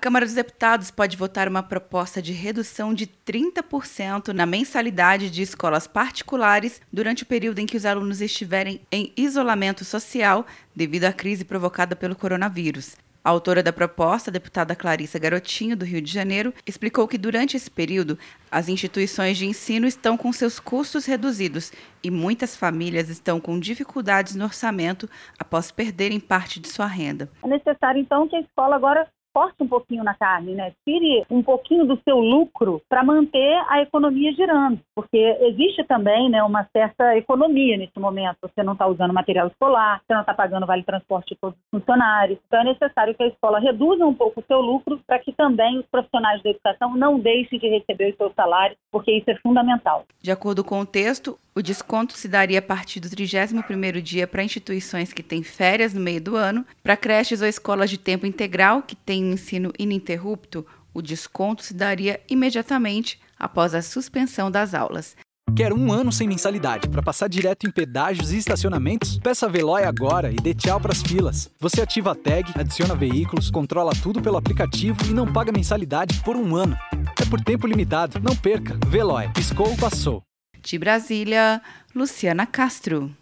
Câmara dos Deputados pode votar uma proposta de redução de 30% na mensalidade de escolas particulares durante o período em que os alunos estiverem em isolamento social devido à crise provocada pelo coronavírus. A autora da proposta, a deputada Clarissa Garotinho, do Rio de Janeiro, explicou que durante esse período as instituições de ensino estão com seus custos reduzidos e muitas famílias estão com dificuldades no orçamento após perderem parte de sua renda. É necessário, então, que a escola agora corte um pouquinho na carne, né? Tire um pouquinho do seu lucro para manter a economia girando, porque existe também, né, uma certa economia nesse momento. Você não está usando material escolar, você não está pagando vale transporte todos os funcionários. Então é necessário que a escola reduza um pouco o seu lucro para que também os profissionais da educação não deixem de receber os seus salários, porque isso é fundamental. De acordo com o texto, o desconto se daria a partir do 31º dia para instituições que têm férias no meio do ano, para creches ou escolas de tempo integral que têm ensino ininterrupto, o desconto se daria imediatamente após a suspensão das aulas. Quer um ano sem mensalidade para passar direto em pedágios e estacionamentos? Peça a Veloy agora e dê tchau para as filas. Você ativa a tag, adiciona veículos, controla tudo pelo aplicativo e não paga mensalidade por um ano. É por tempo limitado. Não perca. Veloy. Piscou, passou. De Brasília, Luciana Castro.